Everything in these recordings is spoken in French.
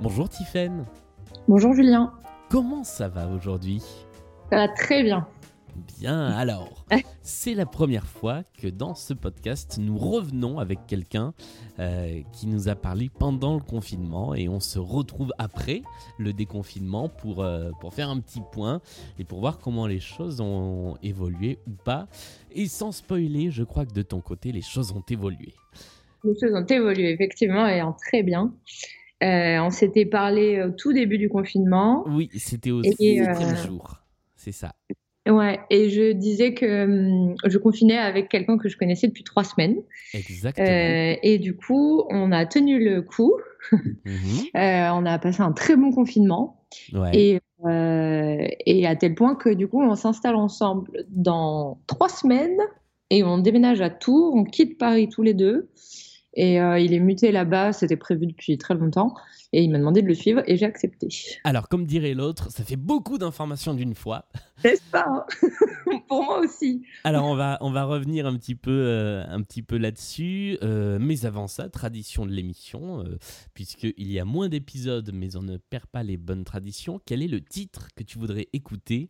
Bonjour Tiffaine. Bonjour Julien. Comment ça va aujourd'hui? Ça va très bien. Bien, alors, c'est la première fois que dans ce podcast, nous revenons avec quelqu'un euh, qui nous a parlé pendant le confinement et on se retrouve après le déconfinement pour, euh, pour faire un petit point et pour voir comment les choses ont évolué ou pas. Et sans spoiler, je crois que de ton côté, les choses ont évolué. Les choses ont évolué, effectivement, et en très bien. Euh, on s'était parlé au tout début du confinement. Oui, c'était au septième jour, c'est ça. Ouais, et je disais que hum, je confinais avec quelqu'un que je connaissais depuis trois semaines. Exactement. Euh, et du coup, on a tenu le coup. Mhm. euh, on a passé un très bon confinement. Ouais. Et, euh, et à tel point que du coup, on s'installe ensemble dans trois semaines et on déménage à Tours. On quitte Paris tous les deux. Et euh, il est muté là-bas, c'était prévu depuis très longtemps. Et il m'a demandé de le suivre et j'ai accepté. Alors, comme dirait l'autre, ça fait beaucoup d'informations d'une fois. C'est ça, hein. pour moi aussi. Alors, on va, on va revenir un petit peu, euh, un petit peu là-dessus. Euh, mais avant ça, tradition de l'émission, puisqu'il y a moins d'épisodes, mais on ne perd pas les bonnes traditions. Quel est le titre que tu voudrais écouter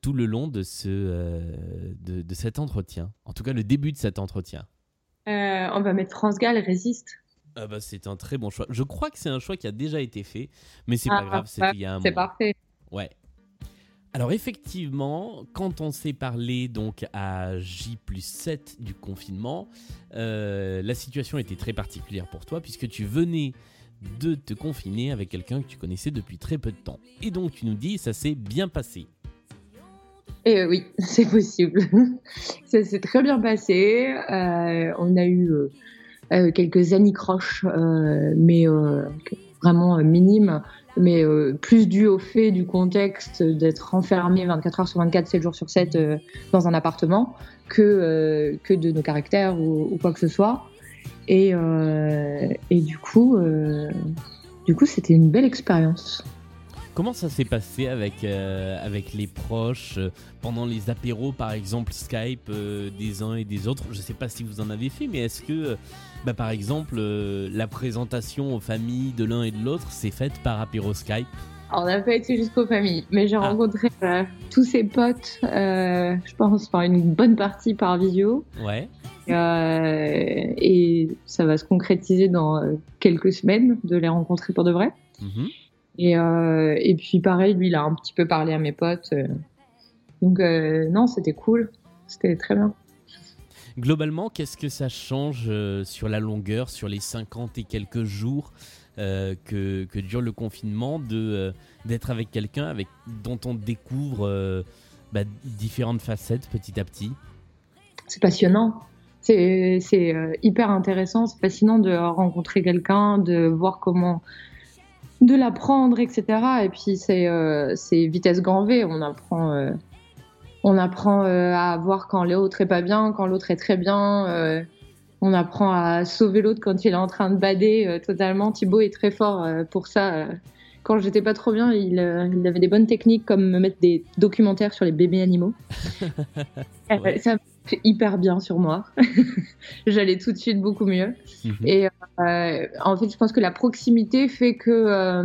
tout le long de, ce, de, de cet entretien? En tout cas, le début de cet entretien. Euh, on va mettre France Gall résiste. Ah bah c'est un très bon choix. Je crois que c'est un choix qui a déjà été fait, mais c'est pas ah, grave, c'était il y a un C'est parfait. Ouais. Alors effectivement, quand on s'est parlé donc à J plus 7 du confinement, euh, la situation était très particulière pour toi puisque tu venais de te confiner avec quelqu'un que tu connaissais depuis très peu de temps. Et donc tu nous dis ça s'est bien passé. Et euh, oui, c'est possible. ça s'est très bien passé. Euh, on a eu euh, quelques anicroches, mais vraiment minimes, mais plus dû au fait du contexte d'être enfermé 24 heures sur 24, 7 jours sur 7 dans un appartement que, que de nos caractères ou, quoi que ce soit. Et, et du coup, du coup, c'était une belle expérience. Comment ça s'est passé avec, euh, avec les proches euh, pendant les apéros, par exemple Skype euh, des uns et des autres? Je ne sais pas si vous en avez fait, mais est-ce que, bah, par exemple, la présentation aux familles de l'un et de l'autre s'est faite par apéro Skype? On n'a pas été jusqu'aux familles, mais j'ai ah. rencontré tous ses potes, je pense, par une bonne partie par visio. Ouais. et ça va se concrétiser dans quelques semaines de les rencontrer pour de vrai. Mm et, euh, et puis pareil, lui, il a un petit peu parlé à mes potes. Euh. Donc euh, non, c'était cool. C'était très bien. Globalement, qu'est-ce que ça change sur la longueur, sur les 50 et quelques jours que, que, dure le confinement, de d'être avec quelqu'un avec dont on découvre bah, différentes facettes petit à petit? C'est passionnant. C'est hyper intéressant, c'est fascinant de rencontrer quelqu'un, de voir comment de l'apprendre, etc. Et puis c'est euh, vitesse grand V. On apprend, euh, on apprend euh, à voir quand l'autre est pas bien, quand l'autre est très bien. Euh, on apprend à sauver l'autre quand il est en train de bader totalement. Thibaut est très fort pour ça. Quand j'étais pas trop bien, il, il, avait des bonnes techniques comme me mettre des documentaires sur les bébés animaux. ouais. Ça fait hyper bien sur moi. J'allais tout de suite beaucoup mieux. Mhm. Et euh, en fait, je pense que la proximité fait que euh,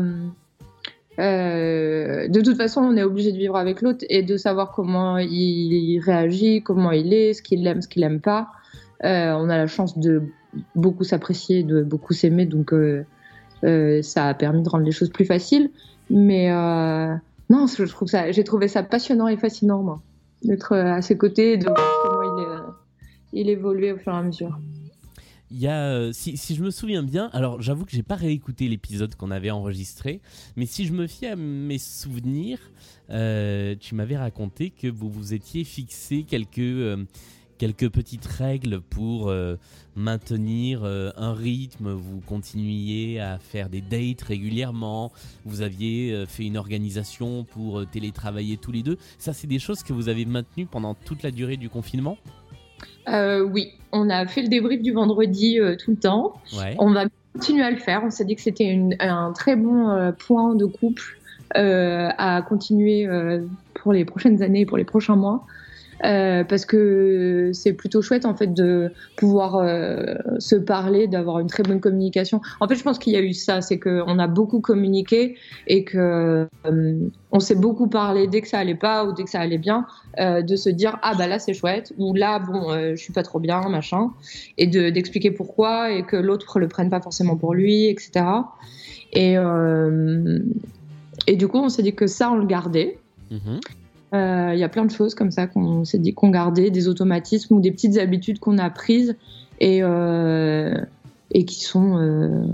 euh, de toute façon, on est obligé de vivre avec l'autre et de savoir comment il réagit, comment il est, ce qu'il aime, ce qu'il aime pas. on a la chance de beaucoup s'apprécier, de beaucoup s'aimer, donc ça a permis de rendre les choses plus faciles. Mais non, je trouve ça, j'ai trouvé ça passionnant et fascinant, moi d'être à ses côtés et de il évoluait au fur et à mesure. Il y a, euh, si, je me souviens bien, alors j'avoue que j'ai pas réécouté l'épisode qu'on avait enregistré, mais si je me fie à mes souvenirs, tu m'avais raconté que vous vous étiez fixé quelques quelques petites règles pour euh, maintenir euh, un rythme. Vous continuiez à faire des dates régulièrement. Vous aviez euh, fait une organisation pour télétravailler tous les deux. Ça, c'est des choses que vous avez maintenues pendant toute la durée du confinement? Oui, on a fait le débrief du vendredi tout le temps. On va continuer à le faire. On s'est dit que c'était un très bon point de couple à continuer pour les prochaines années, pour les prochains mois. Euh, parce que c'est plutôt chouette en fait de pouvoir euh, se parler, d'avoir une très bonne communication. En fait, je pense qu'il y a eu ça, c'est qu'on a beaucoup communiqué et que euh, on s'est beaucoup parlé dès que ça allait pas ou dès que ça allait bien, de se dire ah bah là c'est chouette ou là bon je suis pas trop bien machin et de d'expliquer pourquoi et que l'autre le prenne pas forcément pour lui, etc. Et et du coup on s'est dit que ça on le gardait. Mm-hmm. Euh, il y a plein de choses comme ça qu'on s'est dit qu'on gardait, des automatismes ou des petites habitudes qu'on a prises et, euh, et qui sont euh,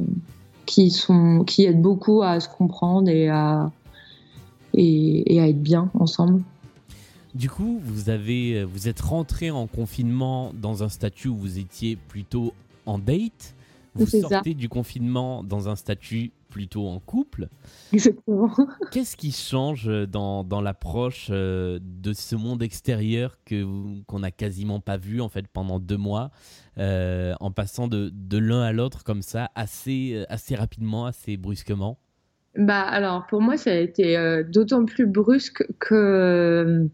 qui sont qui aident beaucoup à se comprendre et à et, à être bien ensemble. Du coup, vous avez vous êtes rentré en confinement dans un statut où vous étiez plutôt en date. Vous sortez du confinement dans un statut plutôt en couple. Exactement. Qu'est-ce qui change dans, dans l'approche euh, de ce monde extérieur que qu'on n'a quasiment pas vu en fait pendant deux mois, euh, en passant de, de l'un à l'autre comme ça, assez, assez rapidement, assez brusquement? Bah alors pour moi ça a été euh, d'autant plus brusque que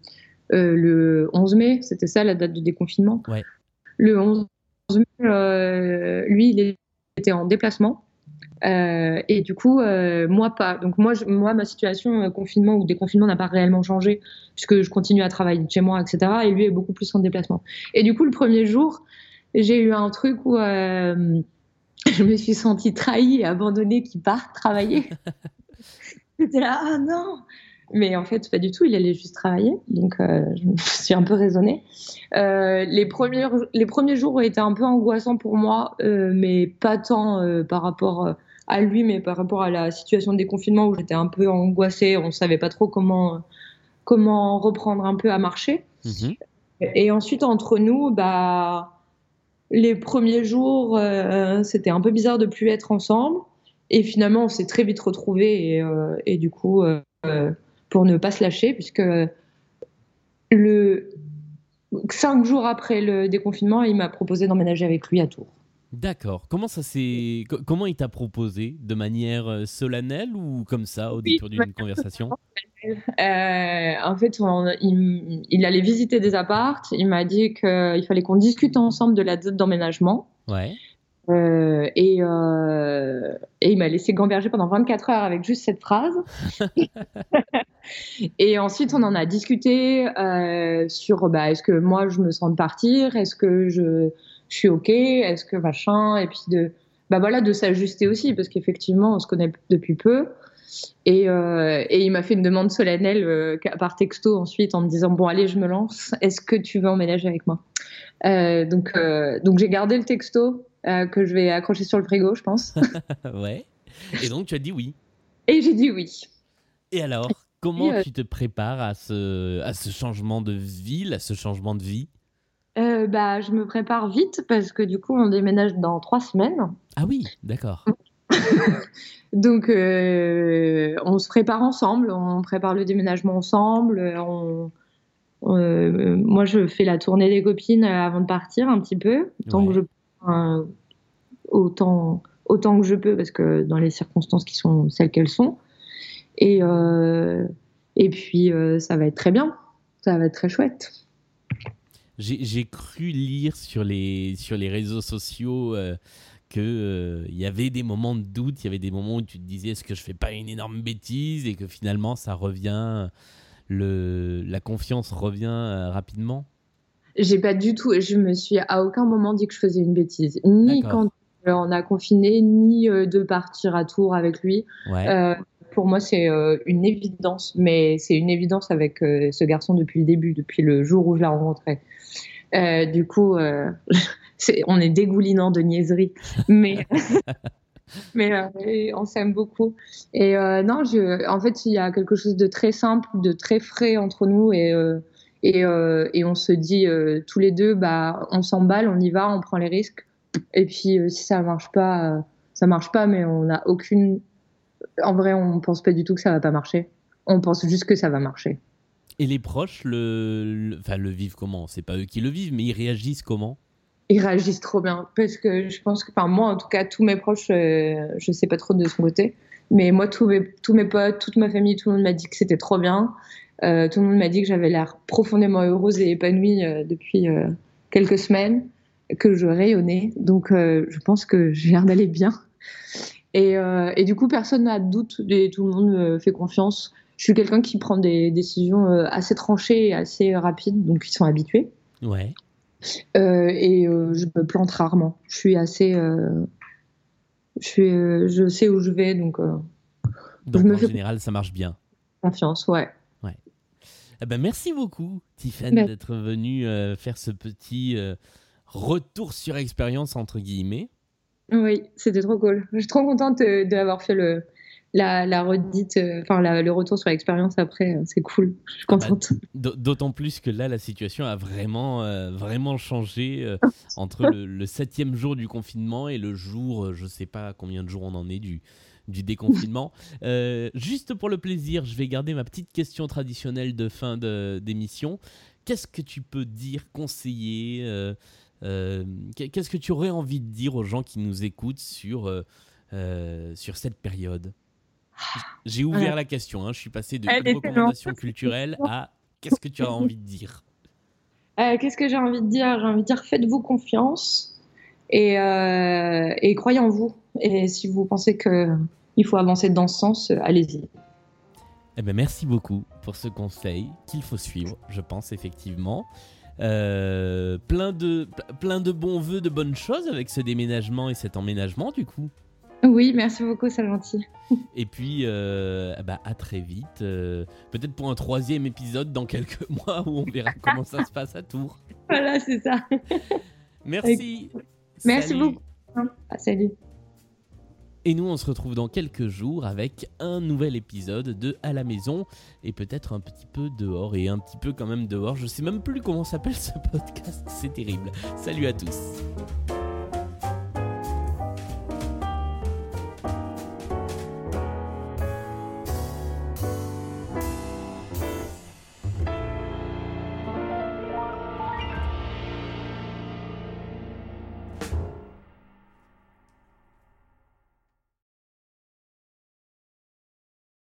le 11 mai, c'était ça la date de déconfinement. Ouais. Le 11 mai, lui il était en déplacement. Euh, et du coup, euh, moi pas. Donc moi, moi ma situation euh, confinement ou déconfinement n'a pas réellement changé puisque je continue à travailler chez moi, etc. Et lui est beaucoup plus en déplacement. Et du coup, le premier jour, j'ai eu un truc où je me suis sentie trahie et abandonnée qui part travailler. J'étais là, ah non mais en fait, pas du tout, il allait juste travailler. Donc, je me suis un peu raisonnée. les, premiers, les premiers jours ont été un peu angoissants pour moi, mais pas tant par rapport à lui, mais par rapport à la situation de déconfinement où j'étais un peu angoissée, on ne savait pas trop comment, comment reprendre un peu à marcher. Mhm. Et ensuite, entre nous, bah, les premiers jours, euh, c'était un peu bizarre de plus être ensemble. Et finalement, on s'est très vite retrouvés. Et, euh, et du coup, euh, pour ne pas se lâcher, puisque le cinq jours après le déconfinement, il m'a proposé d'emménager avec lui à Tours. D'accord. Comment ça s'est comment il t'a proposé de manière euh, solennelle ou comme ça au détour d'une conversation? Euh, En fait, il, allait visiter des apparts. Il m'a dit qu'il fallait qu'on discute ensemble de la date d'emménagement. Ouais. Euh, et, et, il m'a laissé gamberger pendant 24 heures avec juste cette phrase. et ensuite, on en a discuté sur bah, est-ce que moi je me sens de partir? Est-ce que je je suis ok, est-ce que machin, et puis de, bah voilà, de s'ajuster aussi, parce qu'effectivement, on se connaît depuis peu. Et, euh, et il m'a fait une demande solennelle euh, par texto ensuite en me disant bon allez je me lance est-ce que tu veux emménager avec moi? Euh, donc donc j'ai gardé le texto que je vais accrocher sur le frigo je pense. Ouais. Et donc tu as dit oui. Et j'ai dit oui. Et alors comment tu te prépares à ce à ce changement de ville à ce changement de vie? Euh, bah, je me prépare vite parce que du coup, on déménage dans trois semaines. Ah oui, d'accord. Donc, euh, on se prépare ensemble, on prépare le déménagement ensemble. Euh, moi, je fais la tournée des copines avant de partir un petit peu, tant que je, autant, autant que je peux, parce que dans les circonstances qui sont celles qu'elles sont. Et, et puis, ça va être très bien, ça va être très chouette j'ai cru lire sur les, sur les réseaux sociaux euh, qu'il euh, y avait des moments de doute, il y avait des moments où tu te disais est-ce que je fais pas une énorme bêtise et que finalement ça revient, le, la confiance revient euh, rapidement? J'ai pas du tout, je me suis à aucun moment dit que je faisais une bêtise, ni quand on a confiné, ni de partir à Tours avec lui. Pour moi, c'est une évidence, mais c'est une évidence avec ce garçon depuis le début, depuis le jour où je l'ai rencontré. Euh, du coup, euh, on est dégoulinant de niaiseries, mais, mais euh, on s'aime beaucoup. Et non, je, en fait, il y a quelque chose de très simple, de très frais entre nous et, et, et on se dit tous les deux, bah, on s'emballe, on y va, on prend les risques. Et puis, si ça marche pas, ça marche pas, mais on n'a aucune. En vrai, on pense pas du tout que ça va pas marcher. On pense juste que ça va marcher. Et les proches le, enfin, le vivent comment? C'est pas eux qui le vivent, mais ils réagissent comment? Ils réagissent trop bien. Parce que je pense que, enfin, moi en tout cas, tous mes proches, euh, je sais pas trop de son côté, mais moi, tous mes, tous mes potes, toute ma famille, tout le monde m'a dit que c'était trop bien. Euh, tout le monde m'a dit que j'avais l'air profondément heureuse et épanouie euh, depuis euh, quelques semaines, que je rayonnais. Donc, je pense que j'ai l'air d'aller bien. Et, et, du coup, personne n'a de doute et tout le monde me fait confiance. Je suis quelqu'un qui prend des décisions assez tranchées et assez rapides, donc ils sont habitués. Ouais. et je me plante rarement. Je suis assez. je, suis, je sais où je vais, donc. donc, en général, ça marche bien. Confiance, ouais. Eh ben, merci beaucoup, Tiffany, d'être venue euh, faire ce petit euh, retour sur expérience, entre guillemets. Oui, c'était trop cool. Je suis trop contente d'avoir fait le, la, redite, euh, enfin le retour sur l'expérience après, c'est cool. Je suis ah bah, contente. D'autant plus que là, la situation a vraiment, vraiment changé entre le, le, septième jour du confinement et le jour, je sais pas combien de jours on en est du, du déconfinement. Euh, juste pour le plaisir, je vais garder ma petite question traditionnelle de fin d'émission. Qu'est-ce que tu peux dire, conseiller euh, euh, Qu'est-ce que tu aurais envie de dire aux gens qui nous écoutent sur, sur cette période? J'ai ouvert la question, hein. je suis passé de recommandations culturelles à qu'est-ce que tu as envie de dire? Qu'est-ce que j'ai envie de dire? J'ai envie de dire faites-vous confiance et, et croyez en vous. Et si vous pensez qu'il faut avancer dans ce sens, allez-y. Eh ben merci beaucoup pour ce conseil qu'il faut suivre, je pense effectivement. Euh, plein, de, plein de bons voeux, de bonnes choses avec ce déménagement et cet emménagement du coup. Oui, merci beaucoup, c'est gentil. Et puis, euh, bah, à très vite. Euh, peut-être pour un troisième épisode dans quelques mois où on verra comment ça se passe à Tours. Voilà, c'est ça. Merci. Merci beaucoup. Ah, salut. Et nous, on se retrouve dans quelques jours avec un nouvel épisode de À la maison et peut-être un petit peu dehors et un petit peu quand même dehors. Je sais même plus comment s'appelle ce podcast, c'est terrible. Salut à tous.